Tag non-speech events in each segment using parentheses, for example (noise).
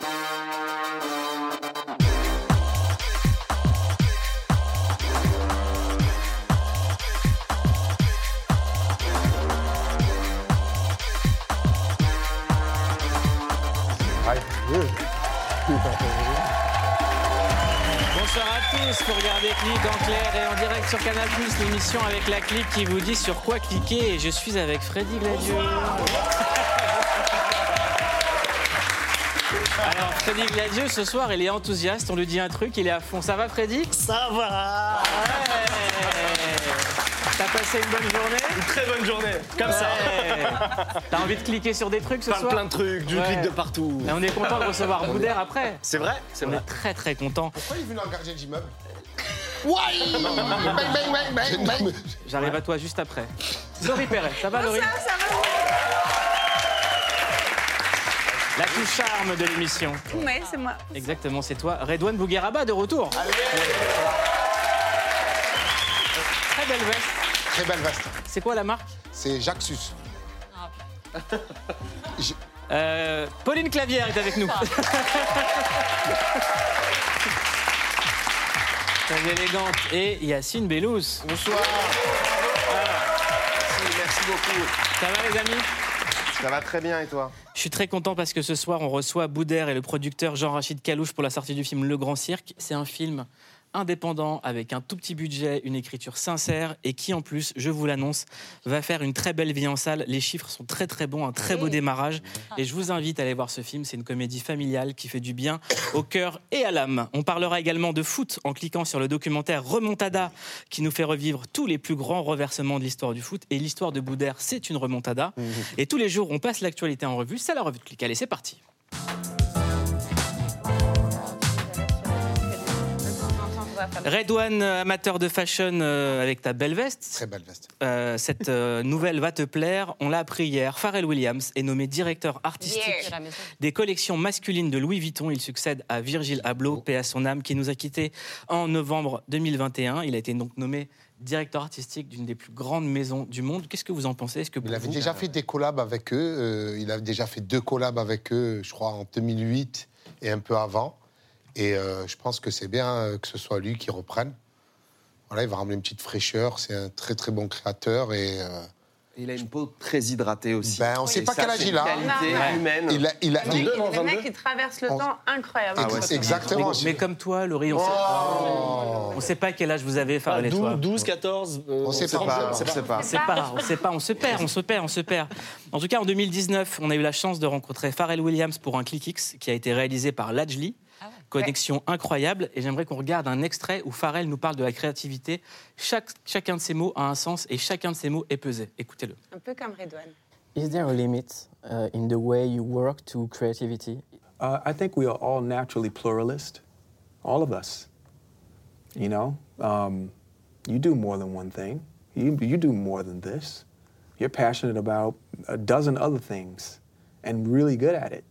Bonsoir à tous, vous regardez Clic en clair et en direct sur Canal+, l'émission avec la clique qui vous dit sur quoi cliquer et je suis avec Freddy Gladieux. Freddy Gladieux ce soir il est enthousiaste, on lui dit un truc, il est à fond. Ça va Freddy Ça va Ouais T'as passé une bonne journée Une très bonne journée, comme ça. T'as envie de cliquer sur des trucs ce Plein, soir plein de trucs, du Ouais. clic de partout. Et on est content de recevoir (laughs) Boudère après. C'est vrai C'est On est très très content. Pourquoi il est venu en gardien d'immeuble J'arrive à toi juste après. Laurie Perret, ça va Laurie La touche charme de l'émission. Ouais, c'est moi. Exactement, c'est toi. Redouane Bougueraba de retour. Très belle veste. Très belle veste. C'est quoi la marque? C'est Jaxus. Euh, Pauline Clavière est avec nous. (laughs) Très élégante. Et Yacine Bellous. Bonsoir. Merci beaucoup. Ça va les amis? Ça va très bien et toi? Je suis très content parce que ce soir, on reçoit Boudère et le producteur Jean-Rachid Kalouche pour la sortie du film Le Grand Cirque. C'est un film indépendant avec un tout petit budget, une écriture sincère et qui en plus, je vous l'annonce, va faire une très belle vie en salle. Les chiffres sont très très bons, un très beau démarrage et je vous invite à aller voir ce film. C'est une comédie familiale qui fait du bien au cœur et à l'âme. On parlera également de foot en cliquant sur le documentaire Remontada qui nous fait revivre tous les plus grands reversements de l'histoire du foot et l'histoire de Boudère, c'est une remontada. Et tous les jours, on passe l'actualité en revue. C'est la revue de clic. Allez, c'est parti. Redouane, euh, amateur de fashion euh, avec ta belle veste. Très belle veste. Euh, cette euh, nouvelle va te plaire. On l'a appris hier. Pharrell Williams est nommé directeur artistique des collections masculines de Louis Vuitton. Il succède à Virgil Abloh, paix à son âme, qui nous a quittés en novembre 2021. Il a été donc nommé directeur artistique d'une des plus grandes maisons du monde. Qu'est-ce que vous en pensez? Est-ce que Il avait vous- déjà fait des collabs avec eux. euh, il a déjà fait deux collabs avec eux, je crois, en 2008 et un peu avant. Et euh, je pense que c'est bien euh, que ce soit lui qui reprenne. Voilà, il va ramener une petite fraîcheur. C'est un très très bon créateur et euh, Il a une peau très hydratée aussi. Ben, on sait Et pas quel âge il a. une qualité Ouais. humaine. il a, il a- Le mec, il- il- le mec, il traverse le On- temps incroyable. Ah ouais, exactement. mais, mais comme toi, Laurie, on sait, on sait pas quel âge vous avez, Pharrell et toi. 12, 14. euh, On sait pas, on sait pas. On sait pas, on se perd, on se perd, on se perd. En tout cas, en 2019, on a eu la chance de rencontrer Pharrell Williams pour un Click X qui a été réalisé par Lajli. Connexion incroyable. Et j'aimerais qu'on regarde un extrait où Pharrell nous parle de la créativité. Chaque, chacun de ces mots a un sens et chacun de ces mots est pesé. Écoutez-le. Un peu comme Redouane. Is there a limit uh, in the way you work to creativity? Uh, I think we are all naturally pluralist, all of us. You know, um, you do more than one thing. You, you do more than this. You're passionate about a dozen other things and really good at it.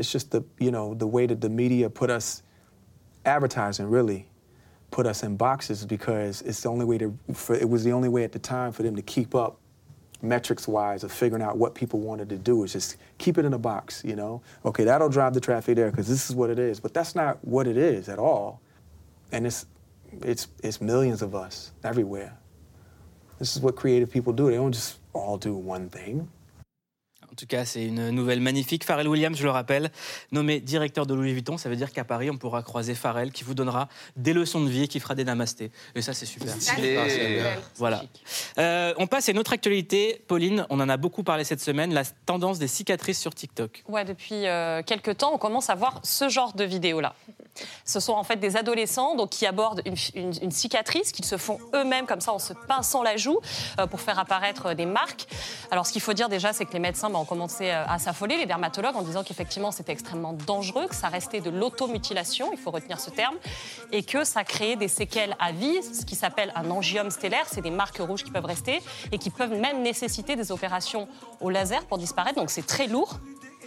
It's just the you know the way that the media put us, advertising really, put us in boxes because it's the only way to. For, it was the only way at the time for them to keep up metrics wise of figuring out what people wanted to do is just keep it in a box, you know? Okay, that'll drive the traffic there because this is what it is. But that's not what it is at all. And it's, it's, it's millions of us everywhere. This is what creative people do. They don't just all do one thing. En tout cas, c'est une nouvelle magnifique. Pharrell Williams, je le rappelle, nommé directeur de Louis Vuitton. Ça veut dire qu'à Paris, on pourra croiser Pharrell qui vous donnera des leçons de vie et qui fera des namastés. Et ça, c'est super. Stylé. Voilà. Euh, on passe à une autre actualité. Pauline, on en a beaucoup parlé cette semaine, la tendance des cicatrices sur TikTok. Ouais, depuis euh, quelques temps, on commence à voir ce genre de vidéos-là. Ce sont en fait des adolescents donc, qui abordent une, une- une cicatrice qu'ils se font eux-mêmes comme ça en se pinçant la joue euh, pour faire apparaître euh, des marques. Alors ce qu'il faut dire déjà, c'est que les médecins bah, commencé euh, à s'affoler, les dermatologues, en disant qu'effectivement c'était extrêmement dangereux, que ça restait de l'automutilation, il faut retenir ce terme, et que ça créait des séquelles à vie, ce qui s'appelle un angiome stellaire, c'est des marques rouges qui peuvent rester et qui peuvent même nécessiter des opérations au laser pour disparaître, donc c'est très lourd.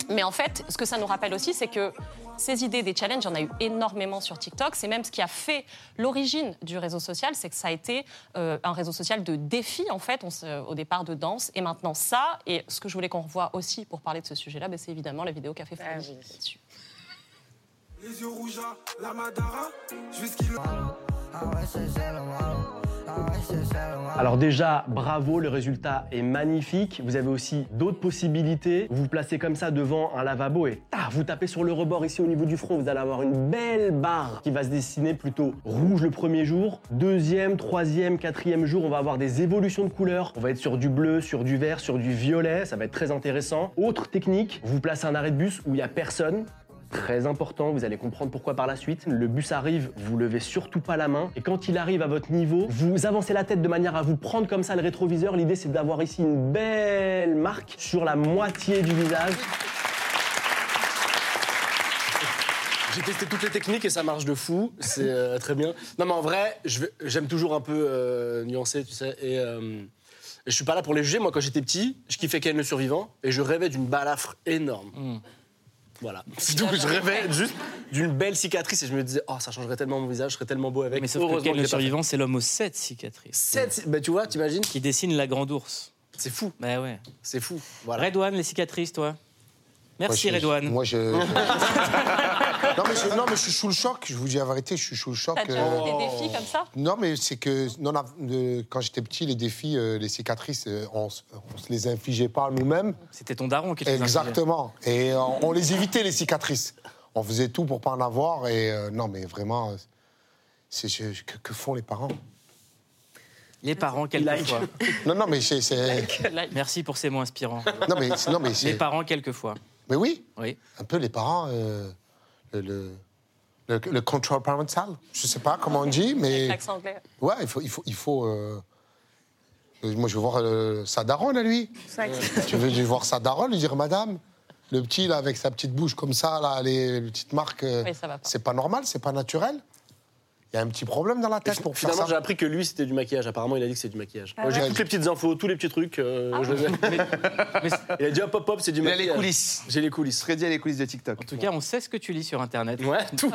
Mais en fait, ce que ça nous rappelle aussi, c'est que ces idées des challenges, il y en a eu énormément sur TikTok. C'est même ce qui a fait l'origine du réseau social, c'est que ça a été euh, un réseau social de défis, en fait, on se- au départ de danse. Et maintenant ça, et ce que je voulais qu'on revoie aussi pour parler de ce sujet-là, ben, c'est évidemment la vidéo qu'a fait Ah oui. là-dessus. Les yeux rouges à la Madara, jusqu'il Alors déjà, bravo, le résultat est magnifique. Vous avez aussi d'autres possibilités. Vous vous placez comme ça devant un lavabo et vous tapez sur le rebord ici au niveau du front. Vous allez avoir une belle barre qui va se dessiner plutôt rouge le premier jour. Deuxième, troisième, quatrième jour, on va avoir des évolutions de couleurs. On va être sur du bleu, sur du vert, sur du violet. Ça va être très intéressant. Autre technique, vous placez un arrêt de bus où il n'y a personne. Très important, vous allez comprendre pourquoi par la suite. Le bus arrive, vous levez surtout pas la main. Et quand il arrive à votre niveau, vous avancez la tête de manière à vous prendre comme ça le rétroviseur. L'idée, c'est d'avoir ici une belle marque sur la moitié du visage. J'ai testé toutes les techniques et ça marche de fou. C'est euh, très bien. Non, mais en vrai, j'aime toujours un peu euh, nuancer, tu sais. Et, euh, je suis pas là pour les juger. Moi, quand j'étais petit, je kiffais Ken le survivant et je rêvais d'une balafre énorme. Hmm. Voilà. (laughs) Donc, je rêvais juste d'une belle cicatrice et je me disais, oh, ça changerait tellement mon visage, je serais tellement beau avec. Mais sauf que le survivant, c'est l'homme aux sept cicatrices. Sept, bah, tu vois, t'imagines Qui dessine la grande ours. C'est fou. Bah ouais. C'est fou. Voilà. Redouane, les cicatrices, toi Merci, Moi, je- Redouane. Moi, je. (laughs) non, mais je, non, mais je suis sous le choc. Je vous dis la vérité, je suis sous le choc. T'as déjà euh, eu des défis comme ça? Non, mais c'est que non, quand j'étais petit, les défis, euh, les cicatrices, euh, on, se- on se les infligeait pas nous-mêmes. C'était ton daron qui les infligeait. Exactement. Et euh, on les évitait, les cicatrices. On faisait tout pour pas en avoir. Et euh, non, mais vraiment, c'est je- que, que font les parents? Les parents, quelquefois. Non, non, mais c'est. c'est- Merci pour ces mots inspirants. Non, mais, non, mais c'est. Les parents, quelquefois. Mais oui, Oui. un peu les parents, euh, le, le, control parental. Je sais pas comment on dit, (laughs) mais. L'accent anglais. Ouais, il faut. Il faut, il faut euh, euh, Moi, je veux voir euh, sa daronne, à lui. Veux je voir sa daronne, lui dire Madame, le petit, là, avec sa petite bouche comme ça, là, les, les petites marques, euh, Oui, c'est pas normal, c'est pas naturel. Il y a un petit problème dans la tête pour faire Finalement, ça. j'ai appris que lui, c'était du maquillage. Apparemment, il a dit que c'est du maquillage. Moi, j'ai ouais. toutes les petites infos, tous les petits trucs. euh, Ah je les ai. (laughs) il a dit hop, hop, hop, c'est du Il a maquillage. les coulisses. J'ai les coulisses. Freddy a les coulisses de TikTok. En tout cas, on sait ce que tu lis sur Internet. Ouais, (laughs) tout.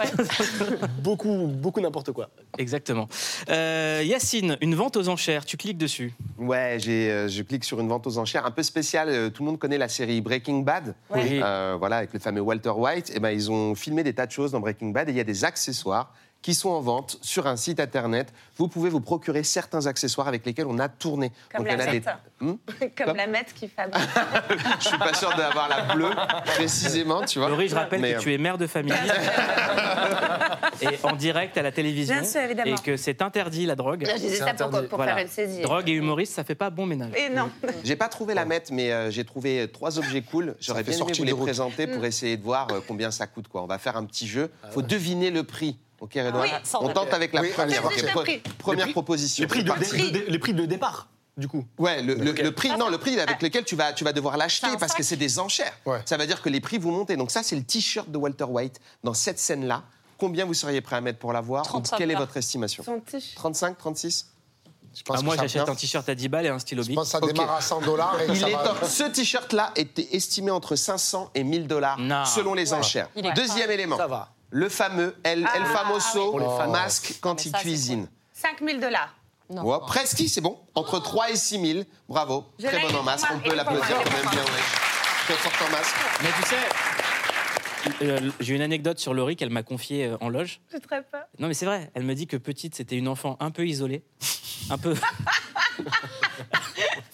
(laughs) beaucoup, beaucoup n'importe quoi. Exactement. Euh, Yacine, une vente aux enchères, tu cliques dessus. Ouais, j'ai, euh, je clique sur une vente aux enchères un peu spéciale. Euh, Tout le monde connaît la série Breaking Bad. Oui. Euh, voilà, avec le fameux Walter White. Et ben, ils ont filmé des tas de choses dans Breaking Bad et il y a des accessoires qui sont en vente sur un site internet. Vous pouvez vous procurer certains accessoires avec lesquels on a tourné. Comme il la des- mette. Hmm (laughs) Comme Comme- la mette qui fabrique. (laughs) Je suis pas sûr d'avoir la bleue précisément, tu vois. Laurie, je rappelle Mais, que euh, tu es mère de famille. (laughs) et en direct à la télévision. Bien sûr, évidemment. Et que c'est interdit la drogue. Je disais ça pour, pour Voilà. faire une saisie. Drogue et humoriste, ça fait pas bon ménage. Et non. J'ai pas trouvé la mette, mais euh, j'ai trouvé trois objets cool. J'aurais fait bien aimé vous les route. présenter pour essayer de voir euh, combien ça coûte. Quoi. On va faire un petit jeu. Faut deviner le prix. Ok, Redouane Oui, on tente avec la Oui, première. pre- proposition. Les prix, de, parti. dé- de dé- les prix de départ, du coup. Ouais, le, le- Ok. le prix, non, le prix avec lequel tu vas, tu vas devoir l'acheter parce que c'est des enchères. Ouais. Ça veut dire que les prix vous montent. Donc ça, c'est le t-shirt de Walter White dans cette scène-là. Combien vous seriez prêt à mettre pour l'avoir 35 Quelle est votre estimation Son t-shirt. 35, 36 Je pense Ah, que moi, j'achète un t-shirt à 10 balles et un stylo Je bic. pense que ça Ok. démarre à 100 dollars et Il ça est va- Ce t-shirt-là était estimé entre 500 et 1000 dollars selon les enchères. Deuxième élément. Ça va. Le fameux El, Ah, El Famoso Pour les fans. masque quand il ça, c'est cuisine. 5000 dollars. Non. Ouais, presque, c'est bon. Entre 3 et 6 000. Bravo. Je Très l'ai, bon en masque. est On peut moi, l'applaudir quand pour même moi. bien. ouais. Très fort en masque. Mais tu sais, euh, j'ai une anecdote sur Laurie qu'elle m'a confiée euh, en loge. Je très peur. Non, mais c'est vrai. Elle me dit que petite, c'était une enfant un peu isolée, un peu, (laughs)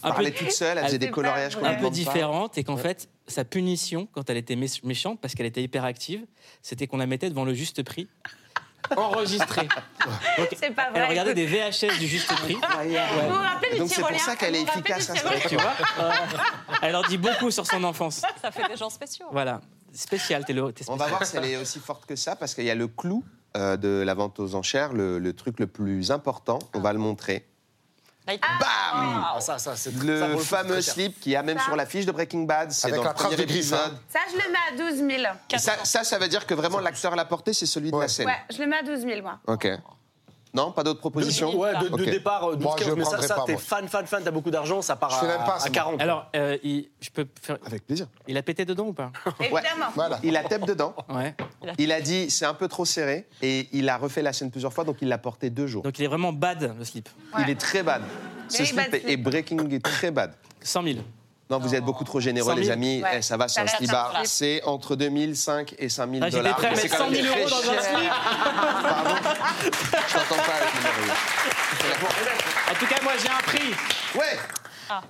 un peu, Parlait toute seule, elle faisait des coloriages un peu demande pas. différente, et qu'en fait, sa punition, quand elle était mé- méchante, parce qu'elle était hyperactive, c'était qu'on la mettait devant le juste prix, enregistré. (laughs) Donc, C'est pas vrai. elle regardait des VHS du juste prix. Vous vous rappelez Donc c'est pour ça qu'elle est efficace, Tu vois Elle en dit beaucoup sur son enfance. (laughs) Ça fait des gens spéciaux. Voilà. Spécial, t'es le- t'es On va voir si elle est aussi forte que ça, parce qu'il y a le clou euh, de la vente aux enchères, le, le truc le plus important. On va le montrer. Bam Ah, ça, ça, c'est ça, pour Le c'est fameux slip qui a même Ça. sur la fiche de Breaking Bad, c'est Avec dans la le trace premier de épisode. hein. Ça, je le mets à 12 000. Et Ça, ça, ça veut dire que vraiment l'acteur l'a porté, c'est celui de la Ouais. scène. Ouais, je le mets à 12 000, moi. Ok. Non, pas d'autres propositions De, ouais, de, de départ, euh, 12, Moi, je 15, mais ça, ça t'es fan, fan, fan, t'as beaucoup d'argent, ça part à, pas, à c'est 40. Alors, euh, il, je peux faire. Avec plaisir. Il a pété dedans ou pas Évidemment. Voilà. Il a tape dedans. Ouais. Il a dit c'est un peu trop serré et il a refait la scène plusieurs fois, donc il l'a porté deux jours. Donc il est vraiment bad, le slip. Il est très bad. Ce Very slip slip. est breaking est très bad. 100 000. Non, vous êtes beaucoup trop généreux, 100 000. les amis. Ouais. Eh, ça va, c'est un slibard. C'est entre 2005 et 5000 Ah, J'étais dollars. prêt à mettre c'est quand 100 000 même euros dans un slip. Pardon Je t'entends pas avec numéro. En tout cas, moi, j'ai un prix. Ouais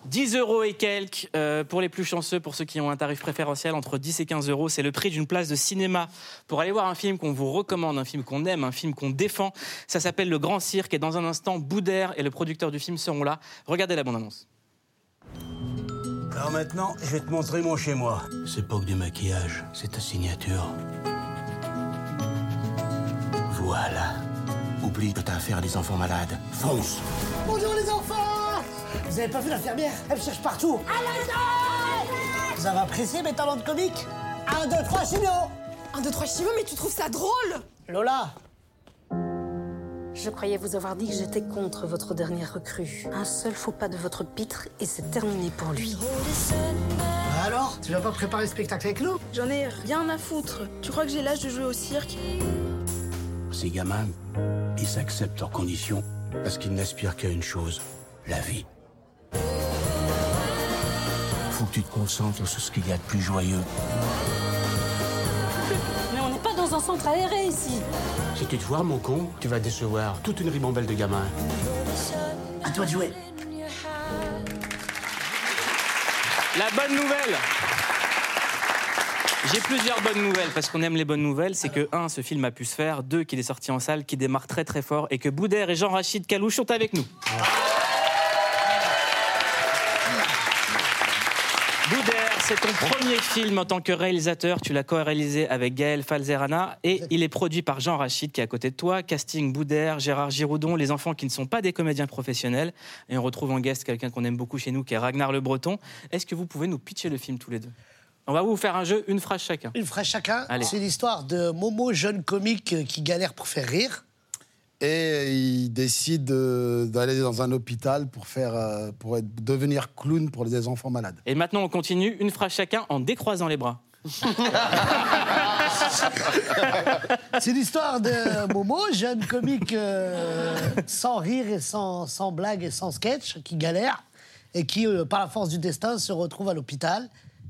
10 euros et quelques euh, pour les plus chanceux, pour ceux qui ont un tarif préférentiel entre 10 et 15 euros. C'est le prix d'une place de cinéma pour aller voir un film qu'on vous recommande, un film qu'on aime, un film qu'on défend. Ça s'appelle Le Grand Cirque et dans un instant, Boudère et le producteur du film seront là. Regardez la bande-annonce. Alors maintenant, je vais te montrer mon chez-moi. C'est pas que du maquillage, c'est ta signature. Voilà. Oublie que t'as affaire à des enfants malades. Fonce Bonjour les enfants Vous avez pas vu l'infirmière? Elle me cherche partout. Vous avez apprécié mes talents de comique? 1, 2, 3, chino 1, 2, 3 chivos, mais tu trouves ça drôle? Lola Je croyais vous avoir dit que j'étais contre votre dernière recrue. Un seul faux pas de votre pitre et c'est terminé pour lui. Alors Tu vas pas préparer le spectacle avec nous? J'en ai rien à foutre. Tu crois que j'ai l'âge de jouer au cirque? Ces gamins, ils acceptent leurs conditions parce qu'ils n'aspirent qu'à une chose, la vie. Faut que tu te concentres sur ce qu'il y a de plus joyeux. Dans un centre aéré ici. Si tu te vois, mon con, tu vas décevoir toute une ribambelle de gamins. À toi de jouer. La bonne nouvelle J'ai plusieurs bonnes nouvelles parce qu'on aime les bonnes nouvelles. C'est que, un, ce film a pu se faire. Deux, qu'il est sorti en salle, qui démarre très très fort. Et que Boudère et Jean-Rachid Kalouche sont avec nous. C'est ton premier film en tant que réalisateur. Tu l'as co-réalisé avec Gaël Falzerana et il est produit par Jean Rachid qui est à côté de toi. Casting Boudère, Gérard Giroudon, les enfants qui ne sont pas des comédiens professionnels. Et on retrouve en guest quelqu'un qu'on aime beaucoup chez nous qui est Ragnar Le Breton. Est-ce que vous pouvez nous pitcher le film tous les deux? On va vous faire un jeu, une phrase chacun. Une phrase chacun. C'est l'histoire de Momo, jeune comique qui galère pour faire rire. Et il décide euh, d'aller dans un hôpital pour, faire, euh, pour être- devenir clown pour les enfants malades. Et maintenant, on continue, une phrase chacun en décroisant les bras. (laughs) C'est l'histoire de Momo, jeune comique euh, sans rire et sans, sans blague et sans sketch, qui galère et qui, euh, par la force du destin, se retrouve à l'hôpital.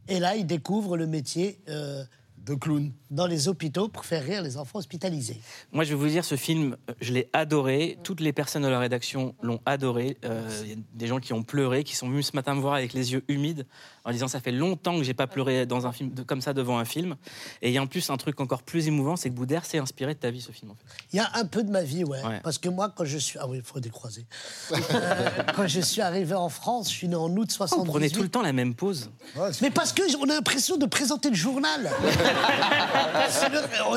Et là, il découvre le métier euh, de clown dans les hôpitaux pour faire rire les enfants hospitalisés. Moi, je vais vous dire, ce film, je l'ai adoré. Toutes les personnes de la rédaction l'ont adoré. Euh, Il y a des gens qui ont pleuré, qui sont venus ce matin me voir avec les yeux humides, en disant ça fait longtemps que j'ai pas pleuré dans un film de- comme ça devant un film. Et il y a en plus un truc encore plus émouvant, c'est que Boudère s'est inspiré de ta vie, ce film. En fait. Il y a un peu de ma vie, ouais. Ouais. Parce que moi, quand je suis. Ah oui, il faut décroiser. Euh, quand je suis arrivé en France, je suis né en août Vous 78. prenez tout le temps la même pause. Mais parce qu'on a l'impression de présenter le journal. (laughs)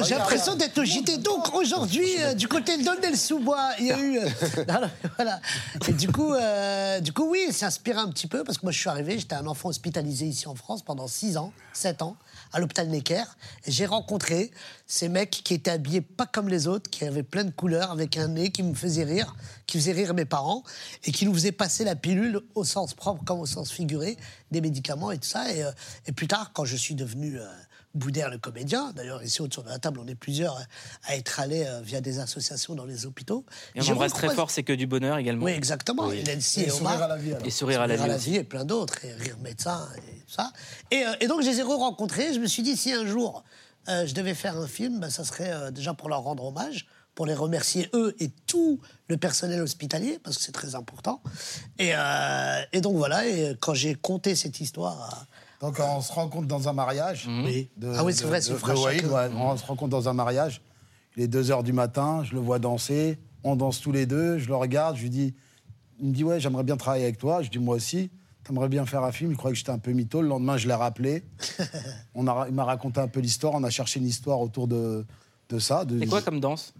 J'ai l'impression d'être JT. Donc aujourd'hui, euh, du côté de Donnel-sous-Bois, il y a eu. euh, (laughs) voilà. Et du coup, euh, du coup, oui, c'est inspiré un petit peu parce que moi, je suis arrivé, j'étais un enfant hospitalisé ici en France pendant 6 ans, 7 ans, à l'hôpital Necker. Et j'ai rencontré ces mecs qui étaient habillés pas comme les autres, qui avaient plein de couleurs, avec un nez qui me faisait rire, qui faisait rire mes parents, et qui nous faisaient passer la pilule au sens propre comme au sens figuré, des médicaments et tout ça. Et, plus tard, quand je suis devenu. Boudère le comédien. D'ailleurs, ici autour de la table, on est plusieurs à être allés euh, via des associations dans les hôpitaux. Et on embrasse très fort, c'est que du bonheur également. Oui, exactement. Et Nancy et, Et Omar. sourire à la vie, alors. Et sourire à la vie. aussi. et plein d'autres, et rire médecin et tout ça. Et, euh, et donc, je les ai re-rencontrés. Je me suis dit, si un jour euh, je devais faire un film, ben, ça serait euh, déjà pour leur rendre hommage, pour les remercier eux et tout le personnel hospitalier, parce que c'est très important. Et, euh, et donc voilà, et quand j'ai conté cette histoire à- Donc on se rencontre dans un mariage. Oui. de- Ah oui, c'est vrai, c'est chacun. ouais. On se rencontre dans un mariage. Il est 2 h du matin, je le vois danser. On danse tous les deux, je le regarde, je lui dis. Il me dit Ouais, j'aimerais bien travailler avec toi. Je dis Moi aussi. T'aimerais bien faire un film? Il croyait que j'étais un peu mytho. Le lendemain, je l'ai rappelé. (laughs) on a, il m'a raconté un peu l'histoire. On a cherché une histoire autour de, de ça. de- C'est quoi comme danse?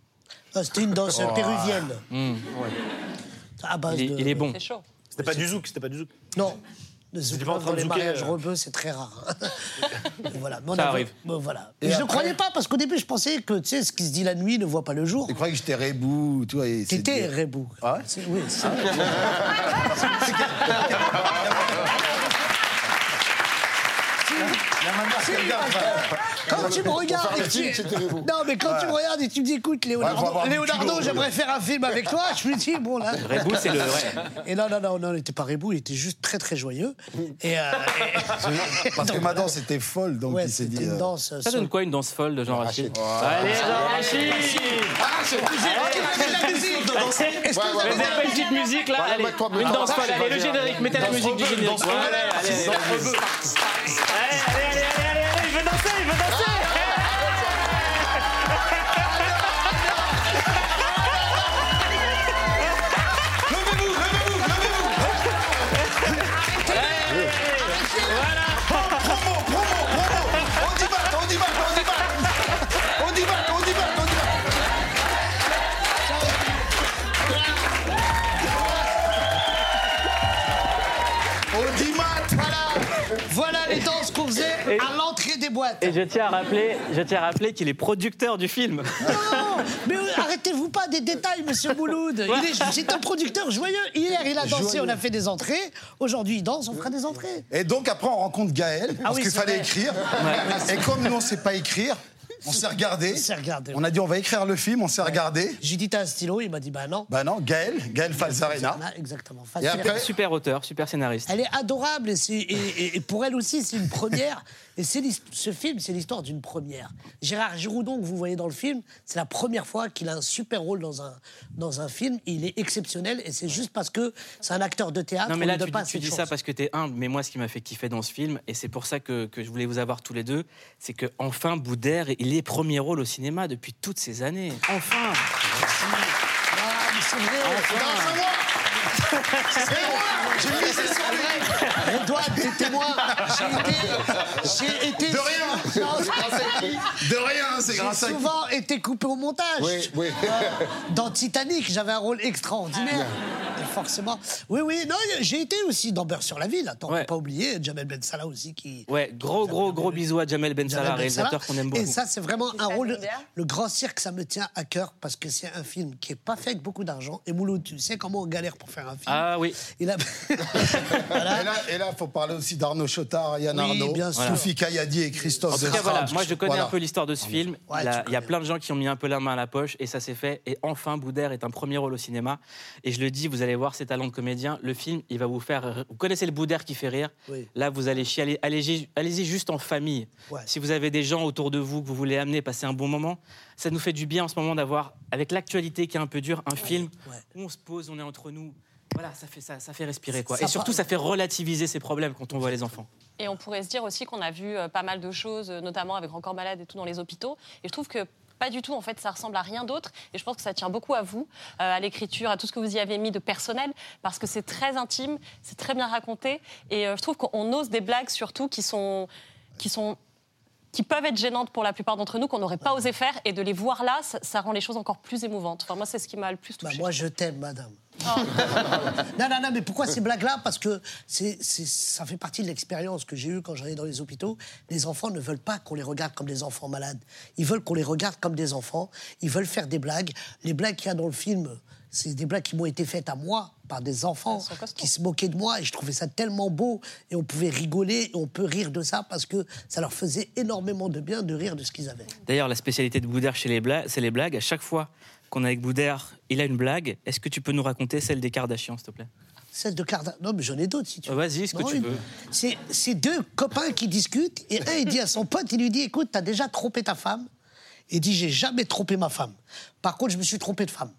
Ah, C'était une danse (laughs) Oh. péruvienne. Mmh. À base Il est- de- il est bon. C'était pas du zouk, c'était pas du zouk. Non. Le C'était zouk pas en train dans de les zouker, mariages euh. rebeux, c'est très rare. (laughs) Et voilà. Mais on Ça arrive. bon, voilà. Et Et je ne après- croyais pas, parce qu'au début, je pensais que tu sais, ce qui se dit la nuit ne voit pas le jour. Il croyait que j'étais rebou. Tu vois, et c'est T'étais dit- rebou. Ah ouais C'est- Oui, c'est (laughs) Si, parce que Quand tu me regardes et que tu... Non, mais quand tu me regardes et tu me dis, écoute, Léonardo culot. j'aimerais faire un film avec toi, je me dis, bon là. Rebou, c'est le vrai. Et non, non, non, non, il n'était pas Rebou, il était juste très, très joyeux. Et, euh, et- Parce que ma danse était folle, donc Ouais, il s'est dit. une euh, danse. euh, Ça donne quoi une danse folle de Jean Rachid. Allez, Jean Rachid Ah, c'est la musique Est-ce que vous avez pas une petite musique là Allez, une danse folle. Allez, le générique, mettez la musique du générique. allez, allez, allez, Danse allez, rebeu. allez, allez, allez, allez, Et je tiens à rappeler, je tiens à rappeler qu'il est producteur du film. Non, mais arrêtez-vous pas des détails, monsieur Mouloud. Il est- C'est un producteur joyeux. Hier, il a dansé, Joyeux. on a fait des entrées. Aujourd'hui, il danse, on fera des entrées. Et donc après, on rencontre Gaël, Ah parce oui, qu'il fallait vrai. écrire. Ouais. Et comme nous, on sait pas écrire, on s'est regardé. On s'est regardé. On a dit, on va écrire le film, on s'est regardé. J'ai dit, t'as un stylo Il m'a dit, bah non. Bah non, Gaël, Gaël Falzarena. Ah, Exactement. Et après, Super auteur, super scénariste. Elle est adorable et, c'est- et- et- et pour elle aussi, c'est une première. (laughs) Et ce film, c'est l'histoire d'une première. Gérard Giroudon, que vous voyez dans le film, c'est la première fois qu'il a un super rôle dans un, dans un film. Il est exceptionnel et c'est juste parce que c'est un acteur de théâtre. Non, mais là, tu, pas dis- tu dis ça parce que t'es humble, mais moi, ce qui m'a fait kiffer dans ce film, et c'est pour ça que, que je voulais vous avoir tous les deux, c'est que enfin Boudère, il est premier rôle au cinéma depuis toutes ces années. Enfin Ah, mais c'est vrai. C'est moi J'ai mis ça sur lui Redouane, t'es témoin. J'ai été. J'ai été. De rien. Non, C'est grâce à qui De rien, c'est J'ai grâce à qui souvent été coupé au montage. Oui, oui. Dans Titanic, j'avais un rôle extraordinaire. Forcément. Oui, oui, non, j'ai été aussi dans Beurre sur la ville. Attends, faut pas oublier Jamel Ben Salah aussi qui. Ouais, gros, gros, gros bisous à Jamel Ben Salah, réalisateur qu'on aime beaucoup. Et ça, c'est vraiment un rôle. Le grand cirque, ça me tient à cœur parce que c'est un film qui est pas fait avec beaucoup d'argent. Et Mouloud, tu sais comment on galère pour faire un film. Ah oui. Il a. (laughs) (laughs) Et là, et là, faut parler aussi d'Arnaud Chotard, Yann Oui, Arnaud, bien sûr. Soufi Kayadi et Christophe En tout cas, voilà, moi je connais Voilà. un peu l'histoire de ce film. Ouais, il, y a, tu il y a plein de gens qui ont mis un peu la main à la poche et ça s'est fait. Et enfin, Boudère est un premier rôle au cinéma. Et je le dis, vous allez voir ses talents de comédien. Le film, il va vous faire. Vous connaissez le Boudère qui fait rire Oui. Là, vous allez chialer. Allez-y allez-y juste en famille. Ouais. Si vous avez des gens autour de vous que vous voulez amener, passer un bon moment, ça nous fait du bien en ce moment d'avoir, avec l'actualité qui est un peu dure, un film où on se pose, on est entre nous. Voilà, ça fait, ça, ça fait respirer quoi. Ça et surtout, parle. ça fait relativiser ces problèmes quand on voit les enfants. Et on pourrait se dire aussi qu'on a vu euh, pas mal de choses, euh, notamment avec Encore Malade et tout dans les hôpitaux. Et je trouve que pas du tout, en fait, ça ressemble à rien d'autre. Et je pense que ça tient beaucoup à vous, euh, à l'écriture, à tout ce que vous y avez mis de personnel, parce que c'est très intime, c'est très bien raconté. Et euh, je trouve qu'on ose des blagues surtout qui sont, qui sont qui peuvent être gênantes pour la plupart d'entre nous, qu'on n'aurait pas osé faire, et de les voir là, ça, ça rend les choses encore plus émouvantes. Enfin, moi, c'est ce qui m'a le plus Bah, touché. moi, je t'aime, madame. Non, non, non, mais pourquoi ces blagues-là? Parce que c'est, c'est- ça fait partie de l'expérience que j'ai eue quand j'allais dans les hôpitaux. Les enfants ne veulent pas qu'on les regarde comme des enfants malades. Ils veulent qu'on les regarde comme des enfants. Ils veulent faire des blagues. Les blagues qu'il y a dans le film, c'est des blagues qui m'ont été faites à moi par des enfants qui se moquaient de moi. Et je trouvais ça tellement beau. Et on pouvait rigoler, et on peut rire de ça parce que ça leur faisait énormément de bien de rire de ce qu'ils avaient. D'ailleurs, la spécialité de Boudère chez les blagues, c'est les blagues. À chaque fois qu'on est avec Boudère, il a une blague. Est-ce que tu peux nous raconter celle des Kardashians, s'il te plaît? Celle de Carda. Non, mais j'en ai d'autres si tu veux. Vas-y, ce que Non, tu une- veux. C'est, c'est deux copains qui discutent et un, il dit à son pote, il lui dit Écoute, t'as déjà trompé ta femme Il dit J'ai jamais trompé ma femme. Par contre, je me suis trompé de femme.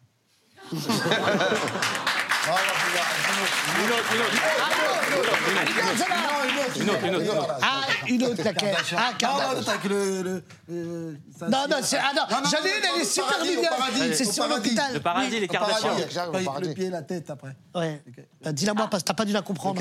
Une autre, une autre, une autre. Ah, une autre, laquelle Ah, Non, Kardashian. l'autre avec le. le- euh, ça- Non, non, c'est- ah, non, non, j'en ai non, une, elle est super mignonne. C'est sur paradis. l'hôpital. Le paradis, Oui. les Kardashians. Le pied et la tête après. Ouais. Bah, Dis-la moi parce que t'as pas dû la comprendre.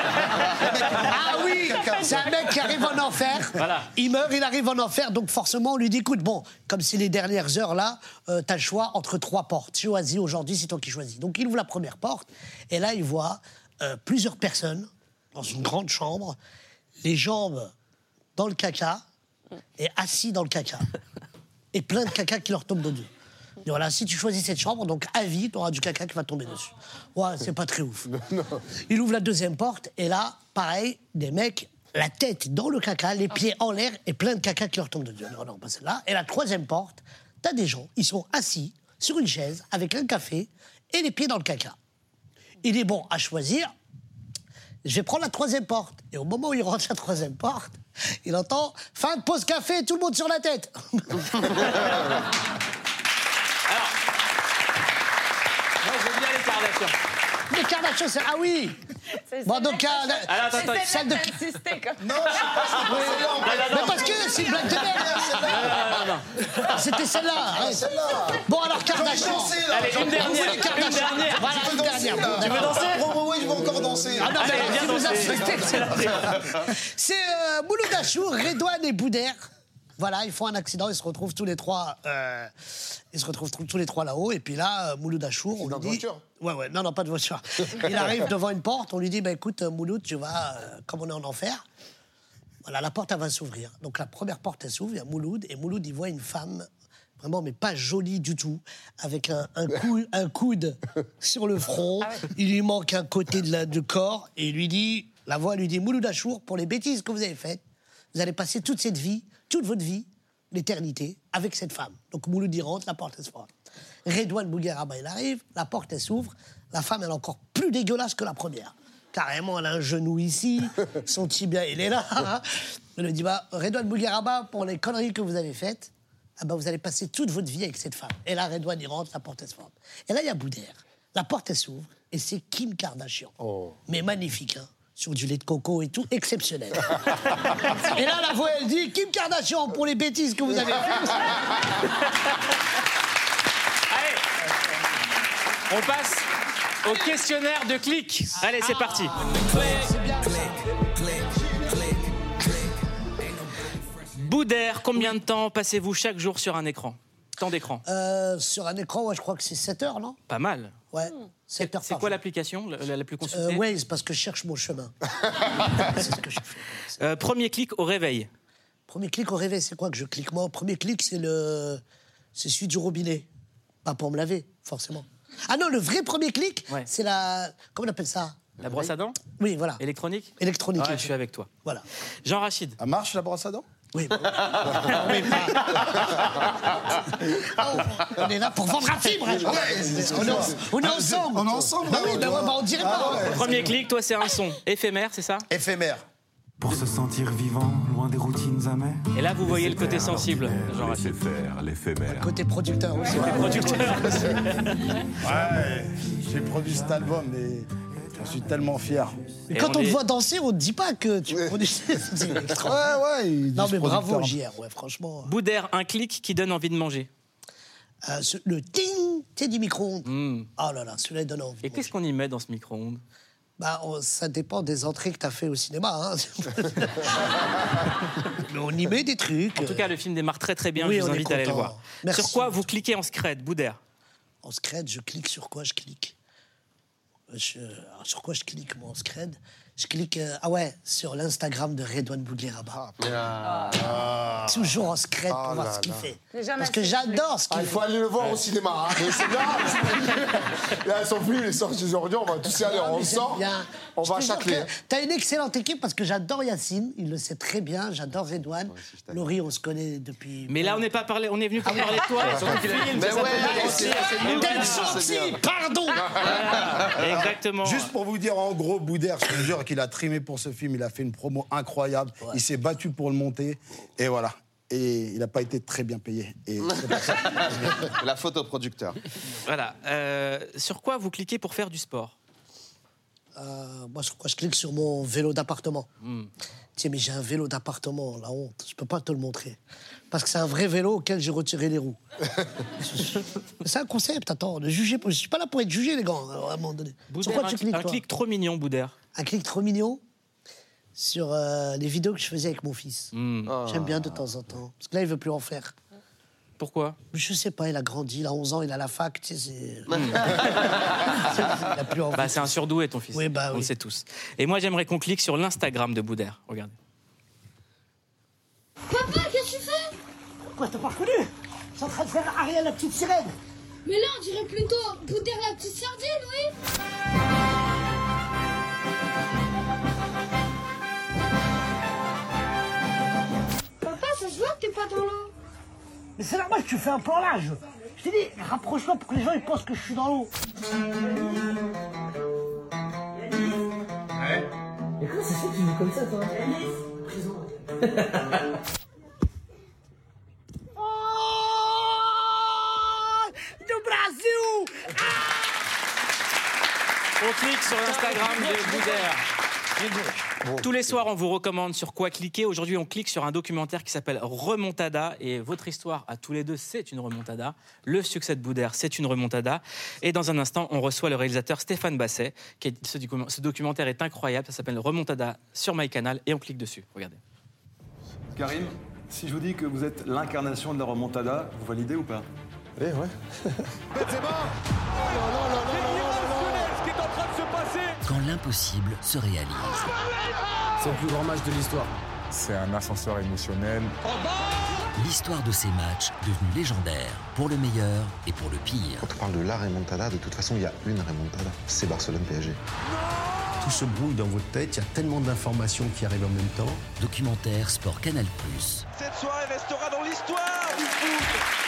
ah oui, c'est un mec qui arrive en enfer. Voilà. Il meurt, il arrive en enfer, donc forcément on lui dit écoute, bon, comme c'est les dernières heures là, euh, t'as le choix entre trois portes. Choisis aujourd'hui, c'est toi qui choisis. Donc il ouvre la première porte et là il voit euh, plusieurs personnes dans une grande chambre, les jambes dans le caca et assis dans le caca (laughs) et plein de caca qui leur tombe dessus. Et voilà, si tu choisis cette chambre, donc à vie, tu auras du caca qui va tomber dessus. Ouais, c'est pas très ouf. (laughs) Il ouvre la deuxième porte, et là, pareil, des mecs la tête dans le caca, les pieds en l'air et plein de caca qui leur tombe dessus. Non, non, pas celle-là. Et la troisième porte, t'as des gens, ils sont assis sur une chaise avec un café et les pieds dans le caca. Il est bon à choisir. Je prendre la troisième porte. Et au moment où il rentre la troisième porte, il entend fin de pause café, tout le monde sur la tête. (laughs) Moi, j'aime bien les Les Kardashians, c'est. Ah oui (laughs) Bon, donc, euh, Alors, attends, attends. celle de. comme Non, Mais parce que c'est une blague de merde. C'était celle-là. ouais. Bon, alors Kardashian. Allez, une dernière, une Kardashian dernière. Voilà, Tu une veux dernière. danser, là Bon, Tu veux d'accord. danser Oui, je veux encore danser. Ah non, mais Allez, alors, viens si vous danser. c'est la- C'est euh, Mouloud Achour, Redouane et Boudère. Voilà, ils font un accident, ils se retrouvent tous les trois. euh, ils se retrouvent tous tous les trois là-haut, et puis là, euh, Mouloud Achour, on lui dit. voiture Ouais, ouais, non, non, pas de voiture. Il arrive devant une porte, on lui dit, bah écoute, euh, Mouloud, tu vas, euh, comme on est en enfer, voilà, la porte, elle va s'ouvrir. Donc la première porte, elle s'ouvre, il y a Mouloud, et Mouloud, il voit une femme, vraiment, mais pas jolie du tout, avec un, un, cou- un coude sur le front. Il lui manque un côté de la, du corps, et il lui dit, la voix lui dit, Mouloud Achour, pour les bêtises que vous avez faites, vous allez passer toute cette vie, toute votre vie, l'éternité, avec cette femme. Donc Mouloud y rentre, la porte elle se. Redouane Bougueraba, il arrive, la porte elle s'ouvre, la femme elle est encore plus dégueulasse que la première. Carrément, elle a un genou ici, (laughs) son tibia il est là. Elle lui dit bah, Redouane Bougueraba, pour les conneries que vous avez faites, ah bah, vous allez passer toute votre vie avec cette femme. Et là, Redouane y rentre, la porte elle se ferme. Et là, il y a Boudère. La porte elle s'ouvre, et c'est Kim Kardashian. Mais magnifique, hein sur du lait de coco et tout, exceptionnel. (laughs) et là, la voix, elle dit Kim Kardashian, pour les bêtises que vous avez faites. (laughs) On passe au questionnaire de clic. Allez, c'est parti. Boudère, combien de temps passez-vous chaque jour sur un écran? Temps d'écran Euh, sur un écran, ouais, je crois que c'est 7 heures, non? Pas mal. Ouais, 7 heures C'est par quoi jour. l'application la, la plus Euh, consultée Waze, parce que je cherche mon chemin. (laughs) Euh, Premier clic au réveil. Premier clic au réveil, c'est quoi que je clique? Moi, premier clic, c'est le. C'est celui du robinet. Pas pour me laver, forcément. Ah non, le vrai premier clic, c'est la. Comment on appelle ça? La brosse à dents? Oui, voilà. Électronique? Électronique. Ouais, je suis avec toi. Voilà. Jean Rachid. Elle marche la brosse à dents? Oui. (laughs) On est là pour vendre un film. hein. on, est, on est ensemble. On est ensemble. Bah oui, bah ouais, bah on dirait pas. Premier clic, toi, c'est un son éphémère, c'est ça? Éphémère. Pour se sentir vivant, loin des routines amères. Et là, vous voyez le côté sensible. Rachid. faire l'éphémère. Côté producteur aussi. Côté producteur. (laughs) Ouais, j'ai produit cet album et j'en suis tellement fier. Et quand on, te voit danser, on te dit pas que tu produis. (laughs) C'est. Ouais, ouais. Non, mais bravo. JR, ouais, franchement. Boudère, un clic qui donne envie de manger. Euh, ce- le ting, du micro-ondes. Oh là là, celui-là, il donne envie. Hmm. Et qu'est-ce qu'on y met dans ce micro-ondes? Bah, on- ça dépend des entrées que tu as fait au cinéma. hein. (laughs) Mais on y met des trucs. En tout cas, le film démarre très très bien. Oui, je vous invite à aller le voir. Merci. Sur quoi vous cliquez en scred, Boudère? En scred, je clique sur quoi je clique? Je- alors, Sur quoi je clique, moi, en scred? Je clique, euh, ah ouais, sur l'Instagram de Redouane Bougueraba. Toujours en scred pour Ah voir là ce qu'il fait. Parce que j'adore ce Ah, qu'il il fait. faut aller le voir au cinéma. hein. Mais c'est bien. (laughs) Là, son film est sorti aujourd'hui. On va tous y aller. Non, On sort. On Je va que T'as une excellente équipe parce que j'adore Yacine, il le sait très bien. J'adore Redouane. Laurie, on se connaît depuis. Mais là, on n'est pas parlé, on est venu pour Ah parler de toi. Mais ouais, pardon (laughs) Exactement. Juste pour vous dire, en gros, Boudère, je te jure qu'il a trimé pour ce film. Il a fait une promo incroyable. Il s'est battu pour le monter. Et voilà. Et il n'a pas été très bien payé. Et (laughs) c'est pour ça. La photo producteur. Voilà. Euh, sur quoi vous cliquez pour faire du sport? Euh, moi, sur quoi je clique sur mon vélo d'appartement. Hmm. Tiens, mais j'ai un vélo d'appartement, la honte. Je peux pas te le montrer. Parce que c'est un vrai vélo auquel j'ai retiré les roues. (laughs) c'est un concept, attends. Ne jugez pas. Je suis pas là pour être jugé, les gars, à un moment donné. Boudère, sur quoi tu cliques, un clic trop mignon, Boudère. Un clic trop mignon sur euh, les vidéos que je faisais avec mon fils. Hmm. J'aime bien de temps en temps. Parce que là, il veut plus en faire. Pourquoi? Je sais pas, il a grandi, il a 11 ans, il a la fac, tu sais, c'est... (laughs) (laughs) Bah, c'est un surdoué, ton fils. Oui, bah, On le sait tous. Et moi, j'aimerais qu'on clique sur l'Instagram de Boudère. Regardez. Papa, qu'est-ce que tu fais? Pourquoi t'as pas reconnu? Je suis en train de faire Ariel la petite sirène. Mais là, on dirait plutôt Boudère la petite sardine, oui Papa, ça se voit que t'es pas dans l'eau? Mais c'est normal, tu fais un plan large. Je t'ai dit, rapproche-toi pour que les gens ils pensent que je suis dans l'eau. Et comment ça se fait que tu vis comme ça, toi Oh Du Brasil On clique sur l'Instagram de Boudère. Tous les soirs, on vous recommande sur quoi cliquer. Aujourd'hui, on clique sur un documentaire qui s'appelle Remontada. Et votre histoire à tous les deux, c'est une remontada. Le succès de Boudère, c'est une remontada. Et dans un instant, on reçoit le réalisateur Stéphane Basset. Qui est- ce, docu- ce documentaire est incroyable. Ça s'appelle Remontada sur MyCanal. Et on clique dessus. Regardez. Karim, si je vous dis que vous êtes l'incarnation de la remontada, vous validez ou pas Eh ouais. Quand l'impossible se réalise. C'est le plus grand match de l'histoire. C'est un ascenseur émotionnel. L'histoire de ces matchs devenus légendaires, pour le meilleur et pour le pire. Quand on parle de la remontada, de toute façon, il y a une remontada. C'est Barcelone-PSG. Tout se brouille dans votre tête, il y a tellement d'informations qui arrivent en même temps. Documentaire Sport Canal+. Cette soirée restera dans l'histoire du foot.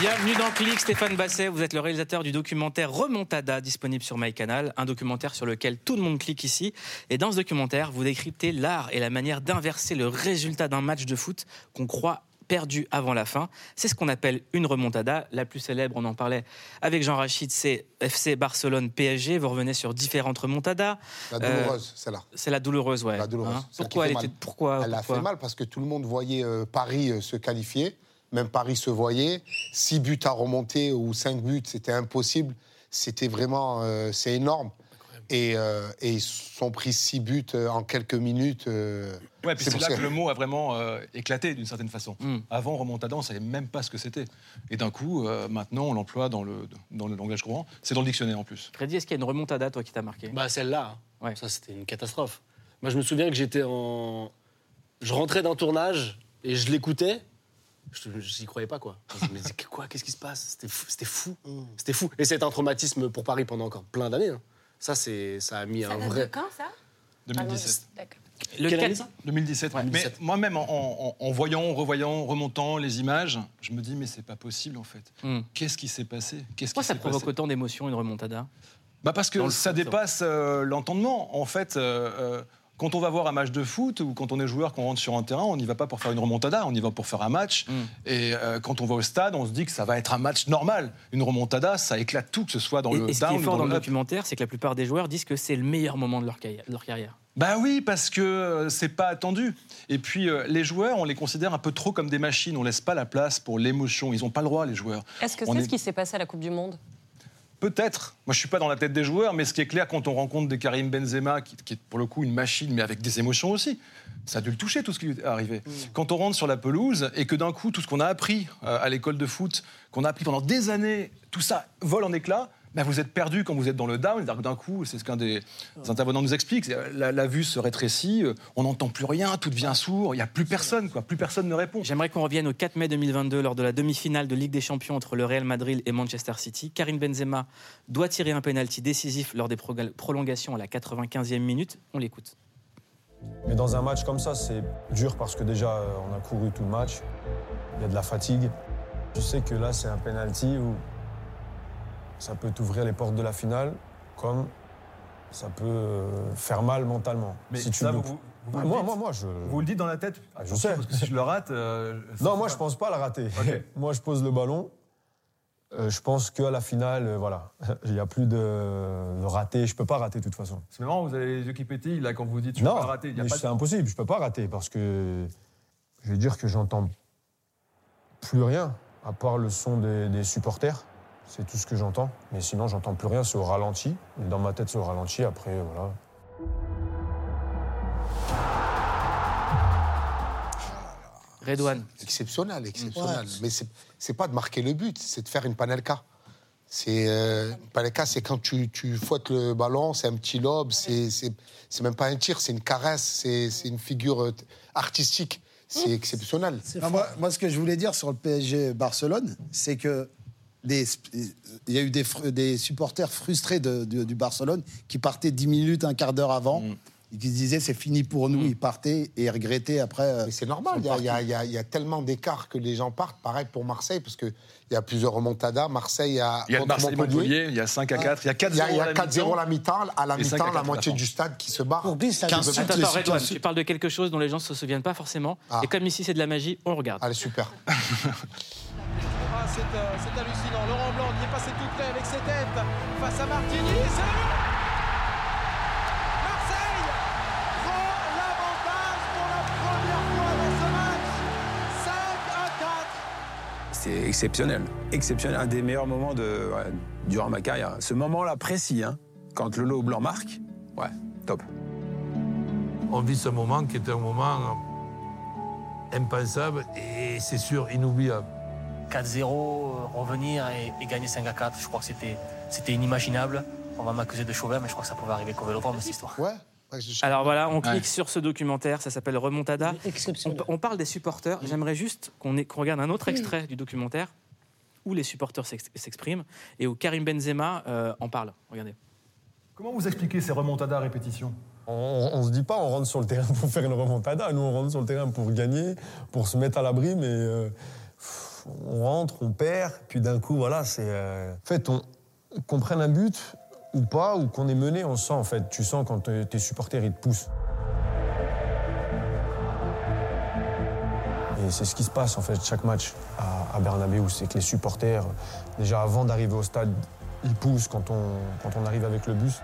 Bienvenue dans Click, Stéphane Basset. Vous êtes le réalisateur du documentaire Remontada, disponible sur MyCanal. Un documentaire sur lequel tout le monde clique ici. Et dans ce documentaire, vous décryptez l'art et la manière d'inverser le résultat d'un match de foot qu'on croit perdu avant la fin. C'est ce qu'on appelle une remontada. La plus célèbre, on en parlait avec Jean Rachid, c'est FC Barcelone PSG. Vous revenez sur différentes remontadas. La Euh, douloureuse, c'est là. c'est la douloureuse, ouais. La douloureuse. Hein pourquoi elle était pourquoi Elle a fait mal parce que tout le monde voyait euh, Paris euh, se qualifier. Même Paris se voyait. Six buts à remonter ou cinq buts, c'était impossible. C'était vraiment. euh, c'est énorme. Et, euh, et ils sont pris six buts euh, en quelques minutes. euh, Ouais, puis c'est là que le mot a vraiment euh, éclaté d'une certaine façon. Avant, remontada, on ne savait même pas ce que c'était. Et d'un coup, euh, maintenant, on l'emploie dans le, dans le langage courant. C'est dans le dictionnaire en plus. Freddy, est-ce qu'il y a une remontada, toi, qui t'a marqué? Bah celle-là, ça c'était une catastrophe. Moi je me souviens que j'étais en... Je rentrais d'un tournage et je l'écoutais. Je n'y croyais pas quoi. Je me disais quoi Qu'est-ce qui se passe? C'était fou. C'était fou. C'était fou. Et c'est un traumatisme pour Paris pendant encore plein d'années. hein. Ça c'est ça a mis un vrai. quand ça? 2017. Le Quelle quatre- année, ça? 2017. Ouais, mais 2017. moi-même, en, en- en voyant, revoyant, remontant les images, je me dis, mais c'est pas possible en fait. Hmm. Qu'est-ce qui s'est passé? Qu'est-ce Pourquoi qui ça provoque autant d'émotions, une remontada bah Parce que le ça foot, dépasse euh, l'entendement. En fait, euh, euh, quand on va voir un match de foot ou quand on est joueur, qu'on rentre sur un terrain, on n'y va pas pour faire une remontada, on y va pour faire un match. Hmm. Et euh, quand on va au stade, on se dit que ça va être un match normal. Une remontada, ça éclate tout, que ce soit dans Et, le et ce qui est ou fort dans dans le documentaire, c'est que la plupart des joueurs disent que c'est le meilleur moment de leur carrière. de leur carrière. Bah oui, parce que euh, c'est pas attendu. Et puis euh, les joueurs, on les considère un peu trop comme des machines. On laisse pas la place pour l'émotion. Ils ont pas le droit, les joueurs. Est-ce que c'est est- ce qui s'est passé à la Coupe du Monde? Peut-être. Moi, je suis pas dans la tête des joueurs, mais ce qui est clair quand on rencontre des Karim Benzema, qui, qui est pour le coup une machine, mais avec des émotions aussi, ça a dû le toucher tout ce qui lui est arrivé. Quand on rentre sur la pelouse et que d'un coup, tout ce qu'on a appris euh, à l'école de foot, qu'on a appris pendant des années, tout ça vole en éclats. Ben, vous êtes perdu quand vous êtes dans le down. D'un coup, c'est ce qu'un des intervenants nous explique. euh, La, la vue se rétrécit, euh, on n'entend plus rien, tout devient sourd, il n'y a plus personne, quoi. Plus personne ne répond. J'aimerais qu'on revienne au 4 mai 2022 lors de la demi-finale de Ligue des Champions entre le Real Madrid et Manchester City. Karim Benzema doit tirer un penalty décisif lors des prolongations à la 95e minute. On l'écoute. Mais dans un match comme ça, c'est dur parce que déjà, euh, on a couru tout le match. Il y a de la fatigue. Je sais que là, c'est un penalty où ça peut t'ouvrir les portes de la finale, comme ça peut euh, faire mal mentalement. Mais si tu ça, vous- vous- vous Ah, le moi, dites moi, moi, je. Vous le dites dans la tête Ah, je sais. Parce que si je le rate. euh, (laughs) Non, moi, je pense pas la rater. (laughs) moi, je pose le ballon. Euh, je pense qu'à la finale, euh, voilà, (laughs) il n'y a plus de, de rater. Je peux pas rater de toute façon. C'est marrant, vous avez les yeux qui pétillent là quand vous dites je non, peux pas rater. Pas c'est de- impossible. Je peux pas rater parce que je vais dire que j'entends plus rien à part le son des, des supporters. C'est tout ce que j'entends. Mais sinon, j'entends plus rien. C'est au ralenti. Dans ma tête, c'est au ralenti. Après, voilà. Redouane. Exceptionnel, exceptionnel. Ouais. Mais c'est pas de marquer le but, c'est de faire une panelka. C'est euh, une panelka, c'est quand tu, tu fouettes le ballon, c'est un petit lobe, c'est même pas un tir, c'est une caresse, c'est une figure euh, artistique. C'est exceptionnel. Non, moi, moi, ce que je voulais dire sur le PSG Barcelone, c'est que des- il y a eu des, supporters frustrés de- de- du Barcelone qui partaient 10 minutes, un quart d'heure avant. Ils disaient c'est fini pour nous. Ils partaient et ils regrettaient après. euh, Mais c'est normal, il y, a- il y a- il y a- il y a tellement d'écart que les gens partent. Pareil pour Marseille, parce qu'il y a plusieurs remontadas. Marseille a. Il y a contre Marseille-Montpellier, il y a 5 à 4, il y a 4 Il y a, il y a à la 4-0 mi-temps. à la mi-temps. À la mi-temps, la moitié du stade qui se barre. Pour Bis, ça Attends, veut dire- attends, Redouane, tu parles de quelque chose dont les gens ne se souviennent pas forcément. Et comme ici c'est de la magie, on regarde. Allez, super. (laughs) C'est euh, c'est hallucinant. Laurent Blanc qui est passé tout près avec ses têtes face à Martini. C'est Marseille prend l'avantage pour la première fois dans ce match. 5 à 4. C'est exceptionnel. Exceptionnel. Un des meilleurs moments de, ouais, durant ma carrière. Ce moment-là précis, hein, quand le lot blanc marque, ouais, top. On vit ce moment qui est un moment impensable et c'est sûr inoubliable. 4-0, euh, revenir et, et gagner 5 à 4, je crois que c'était, c'était inimaginable. On va m'accuser de chauvin, mais je crois que ça pouvait arriver qu'au vélodrome, cette histoire. Ouais. Alors voilà, on clique Ouais. sur ce documentaire, ça s'appelle Remontada. On, on parle des supporters. J'aimerais juste qu'on ait- qu'on regarde un autre extrait du documentaire où les supporters s'ex- s'expriment et où Karim Benzema euh, en parle. Regardez. Comment vous expliquez ces remontadas à répétition? On, on se dit pas on rentre sur le terrain pour faire une remontada, nous on rentre sur le terrain pour gagner, pour se mettre à l'abri, mais euh, pff, on rentre, on perd, puis d'un coup voilà, c'est... euh, En fait, on, qu'on prenne un but ou pas, ou qu'on est mené, on sent en fait, tu sens quand tes supporters ils te poussent. Et c'est ce qui se passe en fait chaque match à, à Bernabéu, c'est que les supporters, déjà avant d'arriver au stade, ils poussent quand on, quand on arrive avec le bus.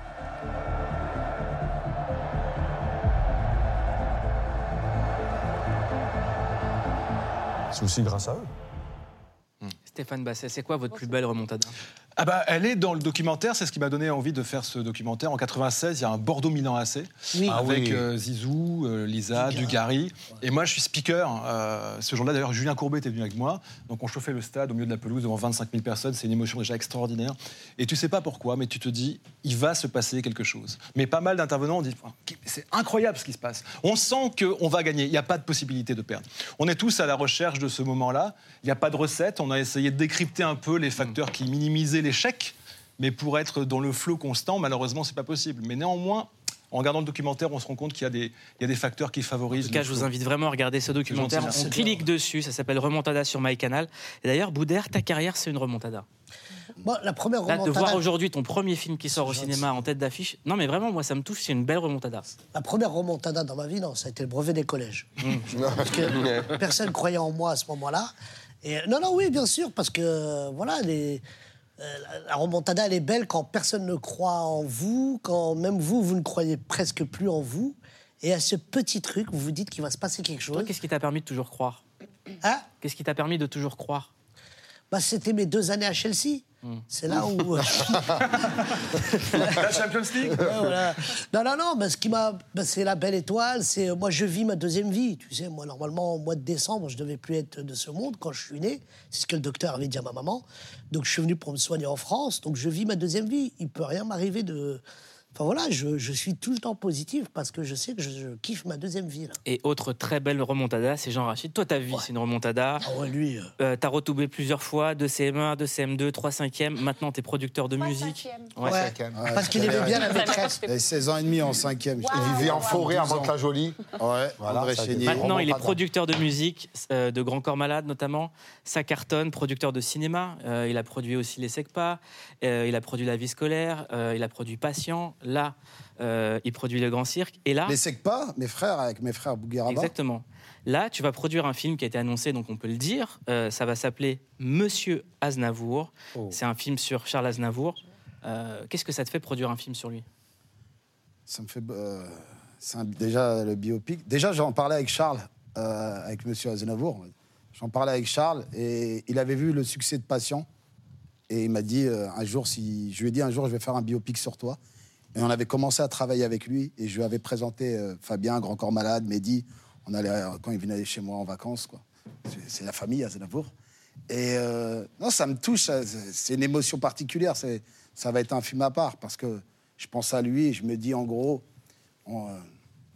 C'est aussi grâce à eux. Stéphane Basset, c'est quoi votre plus belle remontada? Ah bah, elle est dans le documentaire, c'est ce qui m'a donné envie de faire ce documentaire. En 96, il y a un Bordeaux-Milan AC Oui. Ah avec euh, Zizou, euh, Lisa, Dugarry. Et moi, je suis speaker. Euh, ce jour-là, d'ailleurs, Julien Courbet était venu avec moi. Donc, on chauffait le stade au milieu de la pelouse devant 25 000 personnes. C'est une émotion déjà extraordinaire. Et tu sais pas pourquoi, mais tu te dis, il va se passer quelque chose. Mais pas mal d'intervenants ont dit, c'est incroyable ce qui se passe. On sent qu'on va gagner. Il n'y a pas de possibilité de perdre. On est tous à la recherche de ce moment-là. Il n'y a pas de recette. On a essayé de décrypter un peu les facteurs qui minimisaient l'échec. Mais pour être dans le flot constant, malheureusement, c'est pas possible. Mais néanmoins, en regardant le documentaire, on se rend compte qu'il y a des, il y a des facteurs qui favorisent. En tout cas, je vous invite vraiment à regarder ce documentaire. gentil, On clique dessus, ça s'appelle Remontada sur MyCanal. Et d'ailleurs, Boudère, ta carrière, c'est une remontada. Bon, la première Là, de voir aujourd'hui ton premier film qui sort au cinéma en tête d'affiche, non mais vraiment, moi ça me touche, c'est une belle remontada. La première remontada dans ma vie, non, ça a été le brevet des collèges. (laughs) Mmh. (laughs) Parce que personne croyait en moi à ce moment-là. Et, non, non, oui, bien sûr, parce que euh, voilà, les, la- la remontada, elle est belle quand personne ne croit en vous, quand même vous, vous ne croyez presque plus en vous. Et à ce petit truc, vous vous dites qu'il va se passer quelque chose. Qu'est-ce qui t'a permis de toujours croire? Hein? Qu'est-ce qui t'a permis de toujours croire? Bah, C'était mes deux années à Chelsea. Mmh. C'est là où. euh, (laughs) La Champions League Ouais, voilà. Non, non, non, ce qui m'a. bah, c'est la belle étoile, c'est. Moi, je vis ma deuxième vie. Tu sais, moi, normalement, au mois de décembre, je devais plus être de ce monde quand je suis né. C'est ce que le docteur avait dit à ma maman. Donc, je suis venu pour me soigner en France. Donc, je vis ma deuxième vie. Il peut rien m'arriver de. Enfin, voilà, je, je suis tout le temps positif parce que je sais que je, je kiffe ma deuxième vie, là. Et autre très belle remontada, c'est Jean Rachid. Toi, ta vie, c'est une remontada. Ah ouais, lui. Euh, t'as retoublé plusieurs fois, de CM1, de CM2, 3 5e. Maintenant, t'es producteur de musique. Ouais. Parce qu'il aimait bien la maîtresse. Il avait 16 ans et demi en cinquième. Il vivait en forêt avant que la jolie. Ouais, Voilà, André ça Chénier. Maintenant, il est producteur de musique, euh, de Grand Corps Malade notamment. Ça cartonne, producteur de cinéma. Euh, il a produit aussi Les Secpas. Euh, il a produit La Vie scolaire. Euh, il a produit Patient. Là, euh, il produit Le Grand Cirque. Et là, Les Secpas, mes frères, avec mes frères Bougueraba. Exactement. Là, tu vas produire un film qui a été annoncé, donc on peut le dire. Euh, ça va s'appeler Monsieur Aznavour. C'est un film sur Charles Aznavour. Euh, Qu'est-ce que ça te fait produire un film sur lui? Ça me fait. un- déjà le biopic. Déjà, j'en parlais avec Charles, avec Monsieur Aznavour. J'en parlais avec Charles et il avait vu le succès de Patient. Et il m'a dit un jour, si je lui ai dit un jour, je vais faire un biopic sur toi. Et on avait commencé à travailler avec lui et je lui avais présenté euh, Fabien, Grand Corps Malade, Mehdi. On allait euh, quand il venait chez moi en vacances, quoi. C'est- la famille Aznavour. Et euh, non, ça me touche. ça- C'est une émotion particulière. Ça va être un film à part parce que je pense à lui et je me dis en gros, on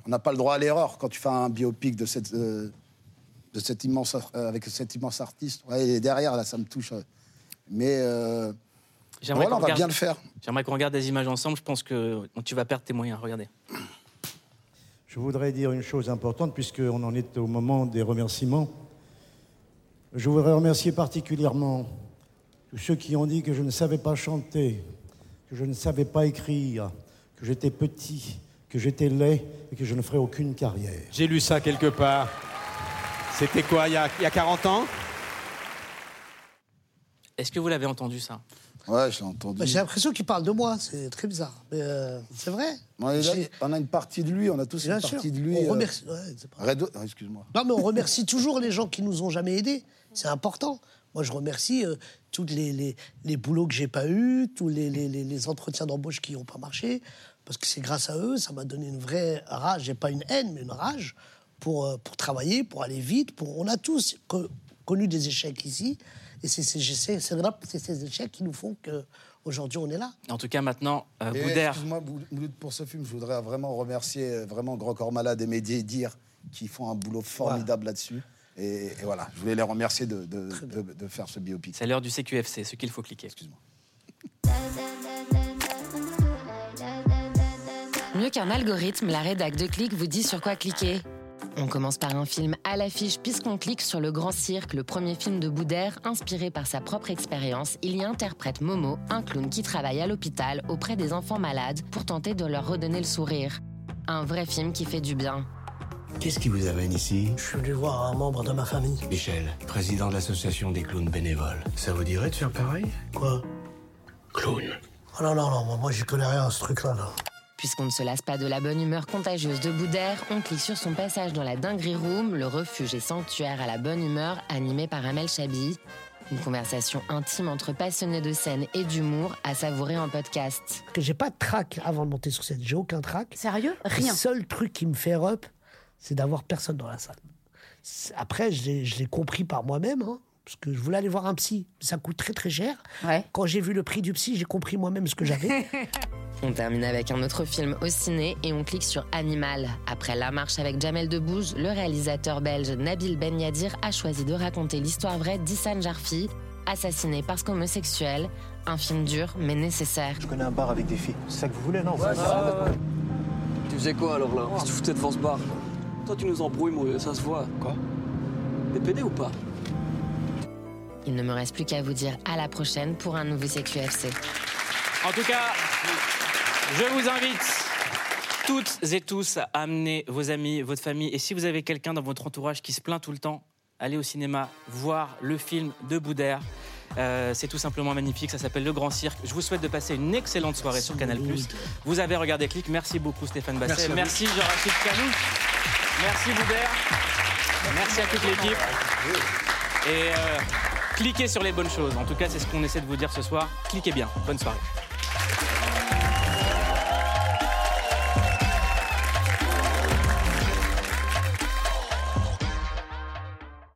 n'a pas le droit à l'erreur quand tu fais un biopic de cette, de cet immense, avec cet immense artiste. Ouais, est derrière là, ça me touche. Mais J'aimerais voilà, qu'on on va regarde- bien le faire. J'aimerais qu'on regarde des images ensemble. Je pense que tu vas perdre tes moyens. Regardez. Je voudrais dire une chose importante, puisqu'on en est au moment des remerciements. Je voudrais remercier particulièrement tous ceux qui ont dit que je ne savais pas chanter, que je ne savais pas écrire, que j'étais petit, que j'étais laid et que je ne ferais aucune carrière. J'ai lu ça quelque part. C'était quoi, il y, a, il y a 40 ans? Est-ce que vous l'avez entendu ça? Ouais, je l'ai entendu. J'ai l'impression qu'il parle de moi, c'est très bizarre. Mais euh, c'est vrai. On, a une partie de lui, on a tous Bien une sûr. partie de lui. On euh, remercie- ouais, c'est pas- Redo- ah, Excuse-moi. Non, mais on remercie (laughs) toujours les gens qui nous ont jamais aidés. C'est important. Moi, je remercie euh, tous les, les, les boulots que j'ai pas eus, tous les, les, entretiens d'embauche qui n'ont pas marché, parce que c'est grâce à eux, ça m'a donné une vraie rage, et pas une haine, mais une rage pour, euh, pour travailler, pour aller vite. Pour... On a tous co- connu des échecs ici, et c'est c'est- c'est- c'est là- c'est ces échecs qui nous font qu'aujourd'hui on est là. En tout cas, maintenant, euh, Boudère. Excuse-moi, Mouloud, pour ce film, je voudrais vraiment remercier euh, vraiment Grand Corps Malade et Médier Dire qui font un boulot formidable là-dessus. Et, et voilà, je voulais les remercier de, de, de- de faire ce biopic. C'est l'heure du CQFC, ce qu'il faut cliquer. Excuse-moi. Mieux qu'un algorithme, la rédac de Click vous dit sur quoi cliquer. On commence par un film à l'affiche puisqu'on clique sur Le Grand Cirque, le premier film de Boudère, inspiré par sa propre expérience. Il y interprète Momo, un clown qui travaille à l'hôpital auprès des enfants malades pour tenter de leur redonner le sourire. Un vrai film qui fait du bien. Qu'est-ce qui vous amène ici? Je suis venu voir un membre de ma famille. Michel, président de l'association des clowns bénévoles. Ça vous dirait de faire pareil? Quoi? Clown. Oh non, non, non, moi j'y connais rien à ce truc-là. Là. Puisqu'on ne se lasse pas de la bonne humeur contagieuse de Boudère, on clique sur son passage dans la Dinguerie Room, le refuge et sanctuaire à la bonne humeur animé par Amel Chabi. Une conversation intime entre passionnés de scène et d'humour à savourer en podcast. que j'ai pas de trac avant de monter sur scène. J'ai aucun trac. Sérieux? Rien. Le seul truc qui me fait up, c'est d'avoir personne dans la salle. Après, je l'ai je l'ai compris par moi-même, hein, parce que je voulais aller voir un psy. Ça coûte très très cher. Quand j'ai vu le prix du psy, j'ai compris moi-même ce que j'avais. (laughs) On termine avec un autre film au ciné et on clique sur Animal. Après La Marche avec Jamel Debbouze, le réalisateur belge Nabil Ben Yadir a choisi de raconter l'histoire vraie d'Issan Jarfi, assassiné parce qu'homosexuel. Un film dur mais nécessaire. Je connais un bar avec des filles. C'est ça que vous voulez, non Tu faisais quoi alors là? Qu'est-ce que tu foutais devant ce bar? Toi tu nous embrouilles, moi, ça se voit. Quoi? T'es pédé ou pas? Il ne me reste plus qu'à vous dire à la prochaine pour un nouveau CQFC. En tout cas, je vous invite toutes et tous à amener vos amis, votre famille. Et si vous avez quelqu'un dans votre entourage qui se plaint tout le temps, allez au cinéma voir le film de Boudère. Euh, c'est tout simplement magnifique, ça s'appelle Le Grand Cirque. Je vous souhaite de passer une excellente soirée sur Canal+. Vous avez regardé Click, merci beaucoup Stéphane Basset, Merci merci. Jean-Rachid Canou, merci Boudère, merci à toute l'équipe. Et euh, cliquez sur les bonnes choses, en tout cas c'est ce qu'on essaie de vous dire ce soir. Cliquez bien, bonne soirée.